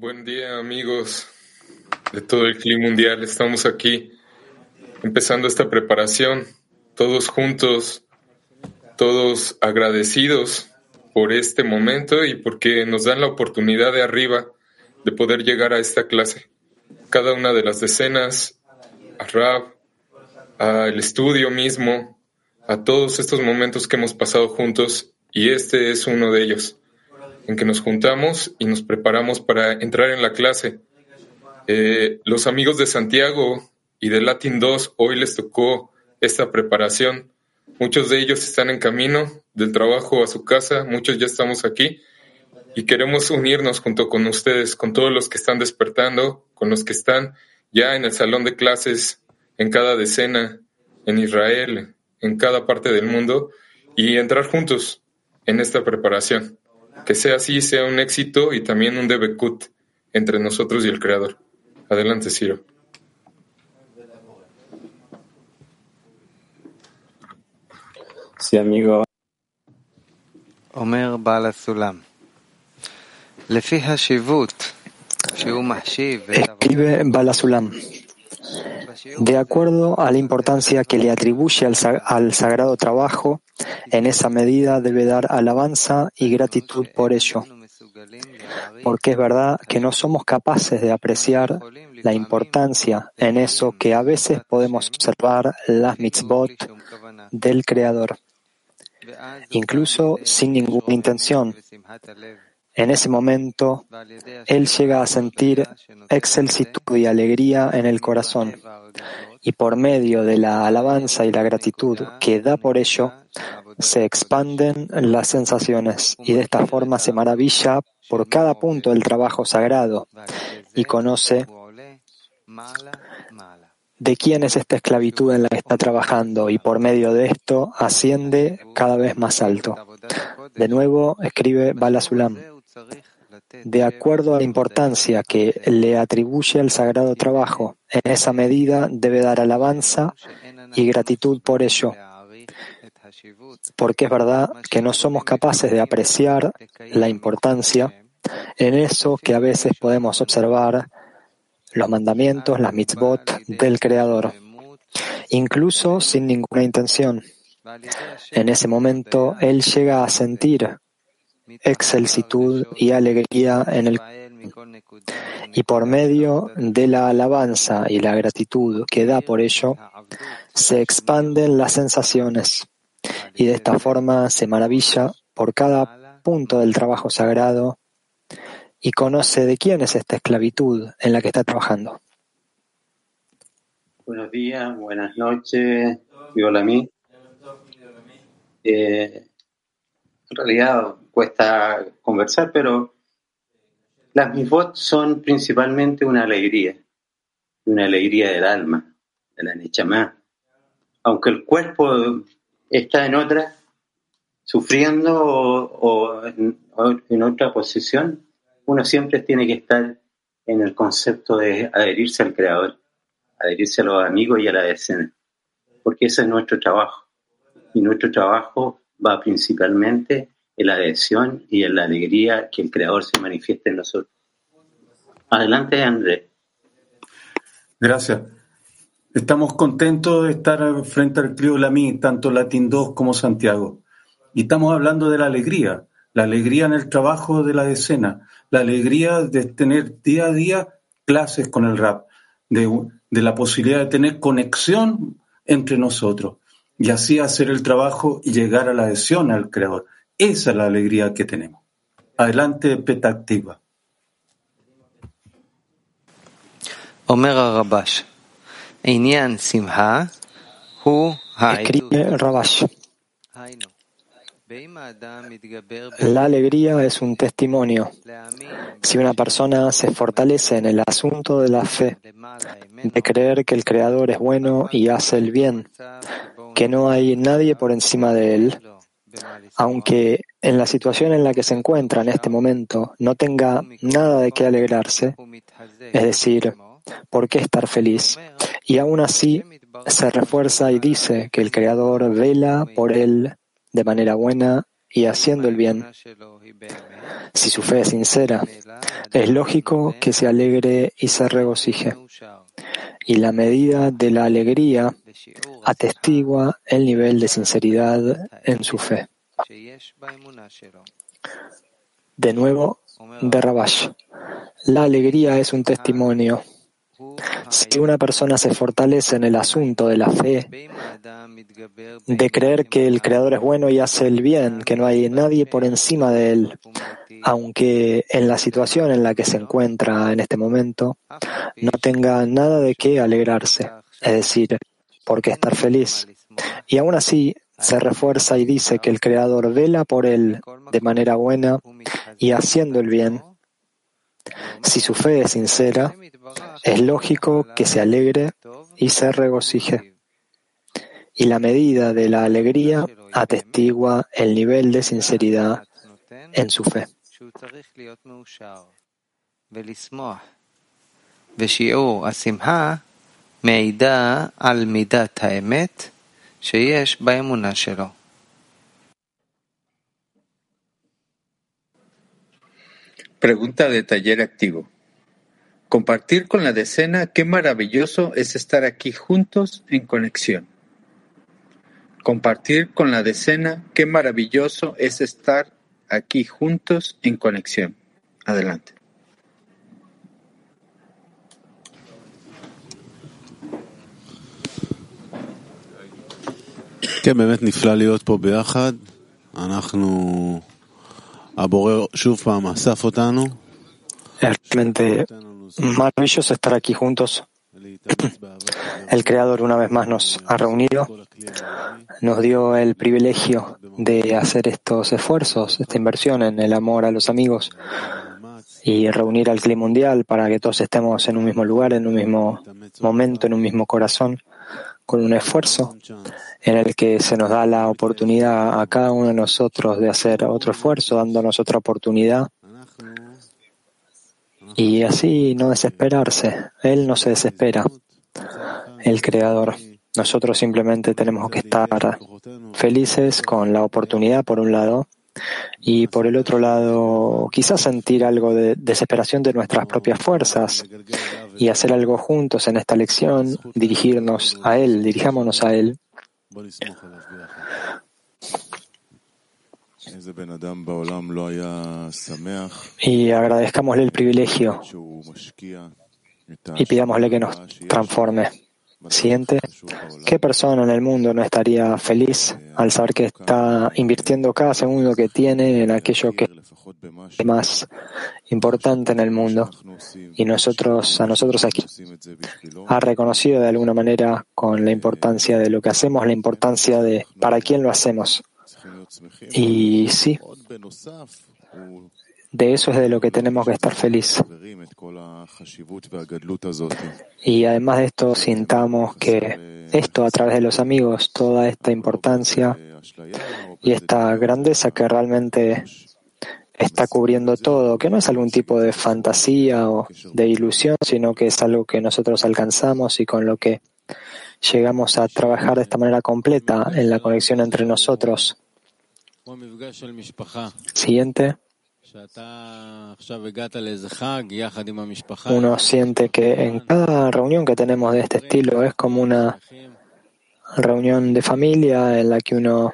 Buen día amigos de todo el clima mundial. Estamos aquí empezando esta preparación, todos juntos, todos agradecidos por este momento y porque nos dan la oportunidad de arriba de poder llegar a esta clase. Cada una de las decenas, a Rab, al estudio mismo, a todos estos momentos que hemos pasado juntos y este es uno de ellos en que nos juntamos y nos preparamos para entrar en la clase. Eh, los amigos de Santiago y de Latin 2 hoy les tocó esta preparación. Muchos de ellos están en camino del trabajo a su casa, muchos ya estamos aquí y queremos unirnos junto con ustedes, con todos los que están despertando, con los que están ya en el salón de clases, en cada decena, en Israel, en cada parte del mundo y entrar juntos en esta preparación que sea así, sea un éxito y también un debecut entre nosotros y el Creador. Adelante, Ciro. Sí, amigo. Omer Bala Sulam. Escribe Balasulam, de acuerdo a la importancia que le atribuye al, sagrado trabajo, en esa medida debe dar alabanza y gratitud por ello. Porque es verdad que no somos capaces de apreciar la importancia en eso que a veces podemos observar las mitzvot del Creador, incluso sin ninguna intención. En ese momento, él llega a sentir excelsitud y alegría en el corazón, y por medio de la alabanza y la gratitud que da por ello, se expanden las sensaciones, y de esta forma se maravilla por cada punto del trabajo sagrado y conoce de quién es esta esclavitud en la que está trabajando y por medio de esto asciende cada vez más alto. De nuevo escribe Balasulam. De acuerdo a la importancia que le atribuye al sagrado trabajo, en esa medida debe dar alabanza y gratitud por ello, porque es verdad que no somos capaces de apreciar la importancia en eso que a veces podemos observar los mandamientos, las mitzvot del Creador, incluso sin ninguna intención. En ese momento, él llega a sentir excelsitud y alegría en el y por medio de la alabanza y la gratitud que da por ello, se expanden las sensaciones y de esta forma se maravilla por cada punto del trabajo sagrado y conoce de quién es esta esclavitud en la que está trabajando. Buenos días, buenas noches, mí. Eh, en realidad cuesta conversar, pero las misbot son principalmente una alegría, una alegría del alma, de la nechamá. Aunque el cuerpo está en otra, sufriendo o, en, otra posición, uno siempre tiene que estar en el concepto de adherirse al Creador, adherirse a los amigos y a la decena, porque ese es nuestro trabajo. Y nuestro trabajo va principalmente en la adhesión y en la alegría que el Creador se manifieste en nosotros. Adelante, Andrés. Gracias. Estamos contentos de estar frente al Clio Lamí, tanto Latin 2 como Santiago. Y estamos hablando de la alegría, la alegría en el trabajo de la decena, la alegría de tener día a día clases con el rap, de, de la posibilidad de tener conexión entre nosotros y así hacer el trabajo y llegar a la adhesión al Creador. Esa es la alegría que tenemos. Adelante, Petactiva. Escribe Rabash. La alegría es un testimonio. Si una persona se fortalece en el asunto de la fe, de creer que el Creador es bueno y hace el bien, que no hay nadie por encima de él, aunque en la situación en la que se encuentra en este momento no tenga nada de qué alegrarse, es decir, por qué estar feliz, y aún así se refuerza y dice que el Creador vela por él de manera buena y haciendo el bien. Si su fe es sincera, es lógico que se alegre y se regocije. Y la medida de la alegría atestigua el nivel de sinceridad en su fe. De nuevo, de Rabash. La alegría es un testimonio si una persona se fortalece en el asunto de la fe, de creer que el Creador es bueno y hace el bien, que no hay nadie por encima de él, aunque en la situación en la que se encuentra en este momento no tenga nada de qué alegrarse, es decir, por qué estar feliz. Y aún así se refuerza y dice que el Creador vela por él de manera buena y haciendo el bien, si su fe es sincera, es lógico que se alegre y se regocije. Y la medida de la alegría atestigua el nivel de sinceridad en su fe. Pregunta de taller activo. Compartir con la decena, qué maravilloso es estar aquí juntos en conexión. Compartir con la decena, qué maravilloso es estar aquí juntos en conexión. Adelante. כן, באמת נפלא להיות פה ביחד. אנחנו Es realmente maravilloso estar aquí juntos. El Creador una vez más nos ha reunido, nos dio el privilegio de hacer estos esfuerzos, esta inversión en el amor a los amigos y reunir al clima mundial para que todos estemos en un mismo lugar, en un mismo momento, en un mismo corazón con un esfuerzo en el que se nos da la oportunidad a cada uno de nosotros de hacer otro esfuerzo, dándonos otra oportunidad. Y así no desesperarse. Él no se desespera, el Creador. Nosotros simplemente tenemos que estar felices con la oportunidad, por un lado, y por el otro lado, quizás sentir algo de desesperación de nuestras propias fuerzas y hacer algo juntos en esta lección, dirigirnos a Él, dirijámonos a Él. Y agradezcamosle el privilegio y pidámosle que nos transforme. Siguiente, ¿qué persona en el mundo no estaría feliz al saber que está invirtiendo cada segundo que tiene en aquello que es más importante en el mundo? Y nosotros, a nosotros aquí, ha reconocido de alguna manera con la importancia de lo que hacemos, la importancia de para quién lo hacemos. Y sí, de eso es de lo que tenemos que estar felices. Y además de esto, sintamos que esto a través de los amigos, toda esta importancia y esta grandeza que realmente está cubriendo todo, que no es algún tipo de fantasía o de ilusión, sino que es algo que nosotros alcanzamos y con lo que llegamos a trabajar de esta manera completa en la conexión entre nosotros. Siguiente. Uno siente que en cada reunión que tenemos de este estilo es como una reunión de familia en la que uno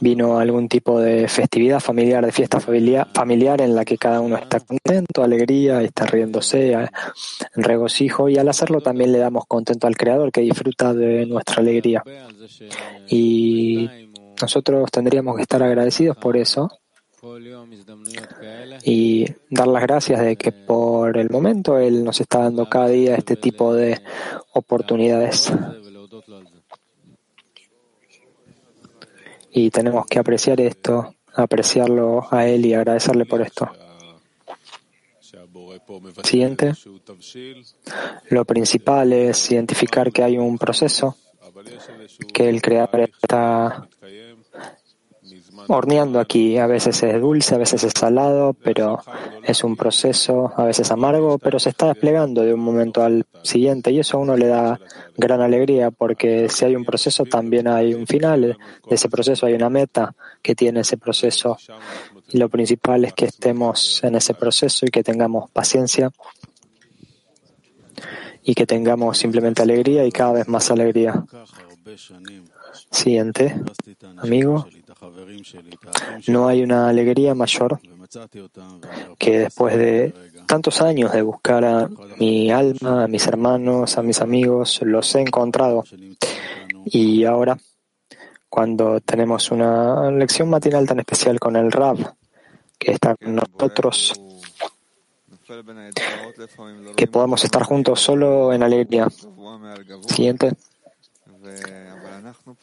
vino algún tipo de festividad familiar, de fiesta familiar en la que cada uno está contento, alegría, está riéndose, regocijo y al hacerlo también le damos contento al Creador que disfruta de nuestra alegría. Y nosotros tendríamos que estar agradecidos por eso y dar las gracias de que por el momento Él nos está dando cada día este tipo de oportunidades. Y tenemos que apreciar esto, apreciarlo a Él y agradecerle por esto. Siguiente. Lo principal es identificar que hay un proceso, que el Creador está horneando aquí. A veces es dulce, a veces es salado, pero es un proceso, a veces amargo, pero se está desplegando de un momento al siguiente y eso a uno le da gran alegría porque si hay un proceso también hay un final. De ese proceso hay una meta que tiene ese proceso y lo principal es que estemos en ese proceso y que tengamos paciencia y que tengamos simplemente alegría y cada vez más alegría. Siguiente, amigo. No hay una alegría mayor que después de tantos años de buscar a mi alma, a mis hermanos, a mis amigos, los he encontrado. Y ahora, cuando tenemos una lección matinal tan especial con el Rab, que está con nosotros, que podamos estar juntos solo en alegría. Siguiente.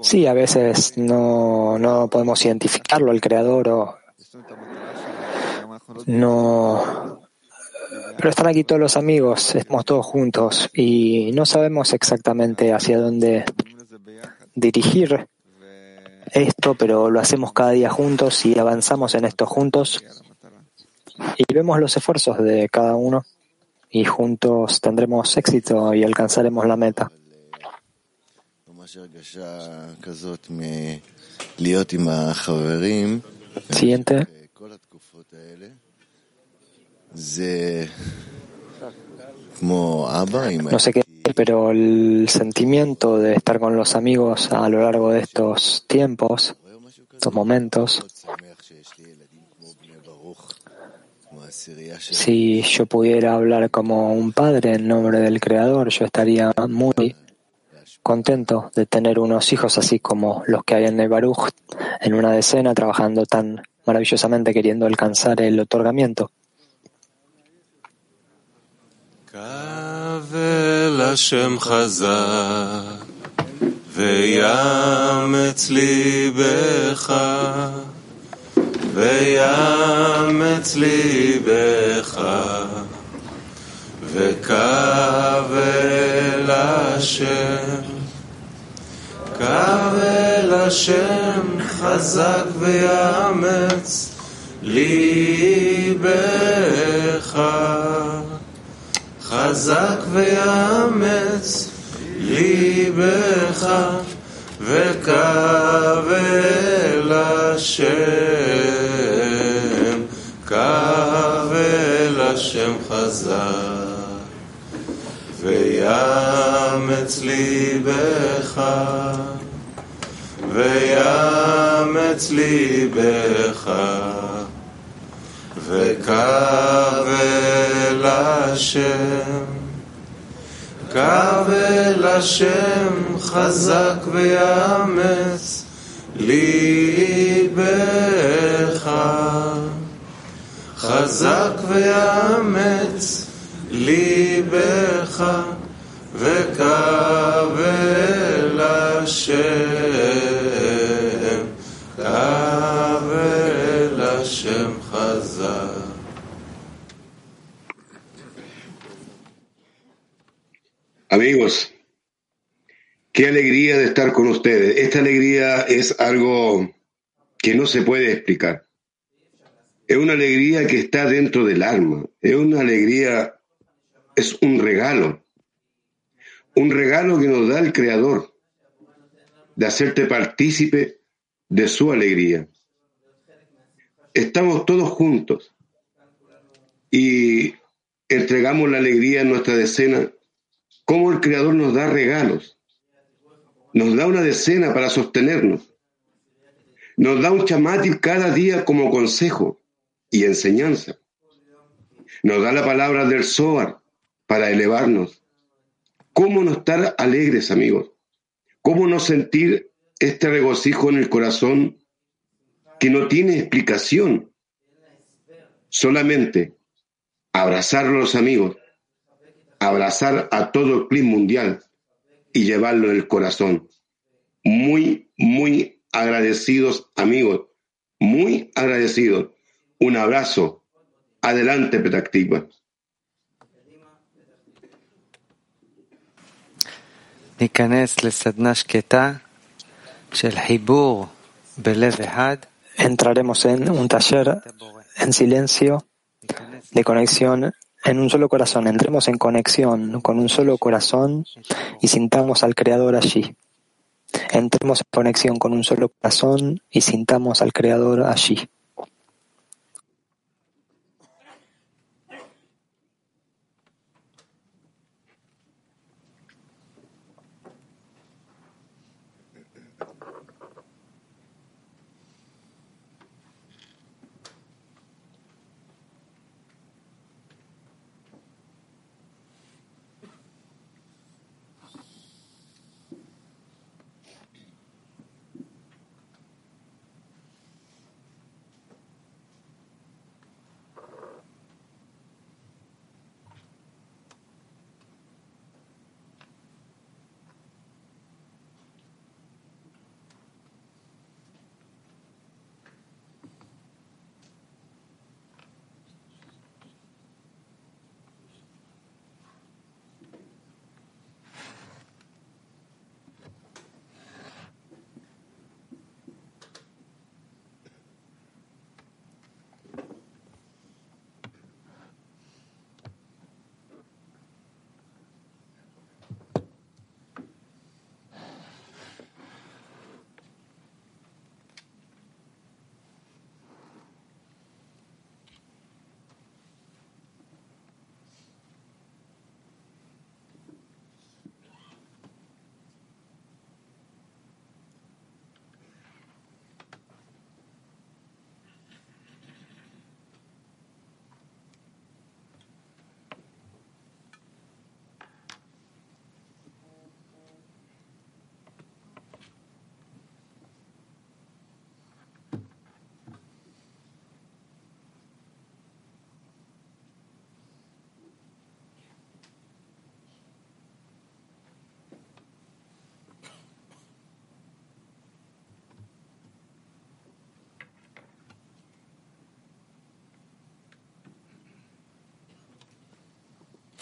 Sí, a veces no, no podemos identificarlo, el creador, o no. Pero están aquí todos los amigos, estamos todos juntos y no sabemos exactamente hacia dónde dirigir esto, pero lo hacemos cada día juntos y avanzamos en esto juntos y vemos los esfuerzos de cada uno y juntos tendremos éxito y alcanzaremos la meta. Siguiente. No sé qué, pero el sentimiento de estar con los amigos a lo largo de estos tiempos, estos momentos, si yo pudiera hablar como un padre en nombre del Creador, yo estaría muy contento de tener unos hijos así como los que hay en el Baruch, en una decena, trabajando tan maravillosamente queriendo alcanzar el otorgamiento. קו אל השם חזק ויאמץ ליבך. חזק ויאמץ ליבך אל השם אל השם חזק ויאמץ ליבך, ויאמץ ליבך, וקו אל השם, קו אל השם חזק ויאמץ ליבך, חזק ויאמץ ליבך וקבל השם, Amigos, qué alegría de estar con ustedes. Esta alegría es algo que no se puede explicar. Es una alegría que está dentro del alma. Es una alegría es un regalo, un regalo que nos da el Creador, de hacerte partícipe de su alegría. estamos todos juntos y entregamos la alegría en nuestra decena, como el Creador nos da regalos, nos da una decena para sostenernos, nos da un chamatil cada día como consejo y enseñanza, nos da la palabra del Zohar para elevarnos. ¿Cómo no estar alegres, amigos? ¿Cómo no sentir este regocijo en el corazón que no tiene explicación? Solamente abrazar a los amigos, abrazar a todo el clima mundial y llevarlo en el corazón. Muy, muy agradecidos, amigos. Muy agradecidos. Un abrazo. Adelante, Petactiva. Entraremos en un taller en silencio de conexión en un solo corazón. Entremos en conexión con un solo corazón y sintamos al Creador allí. Entremos en conexión con un solo corazón y sintamos al Creador allí.